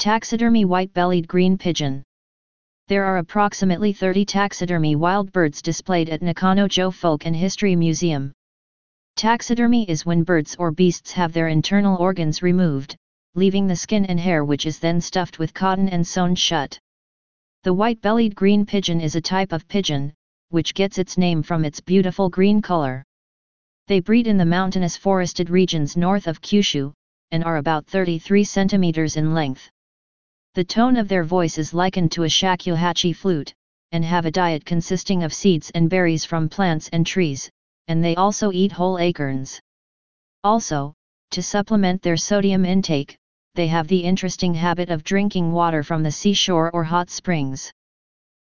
Taxidermy White-bellied green pigeon. There are approximately 30 taxidermy wild birds displayed at Nakano-jo Folk and History Museum. Taxidermy is when birds or beasts have their internal organs removed, leaving the skin and hair which is then stuffed with cotton and sewn shut. The white-bellied green pigeon is a type of pigeon, which gets its name from its beautiful green color. They breed in the mountainous forested regions north of Kyushu, and are about 33 centimeters in length. The tone of their voice is likened to a shakuhachi flute, and have a diet consisting of seeds and berries from plants and trees, and they also eat whole acorns. Also, to supplement their sodium intake, they have the interesting habit of drinking water from the seashore or hot springs.